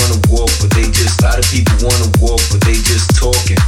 wanna walk, but they just. A lot of people wanna walk, but they just talking.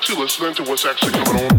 People actually listening to what's actually going on?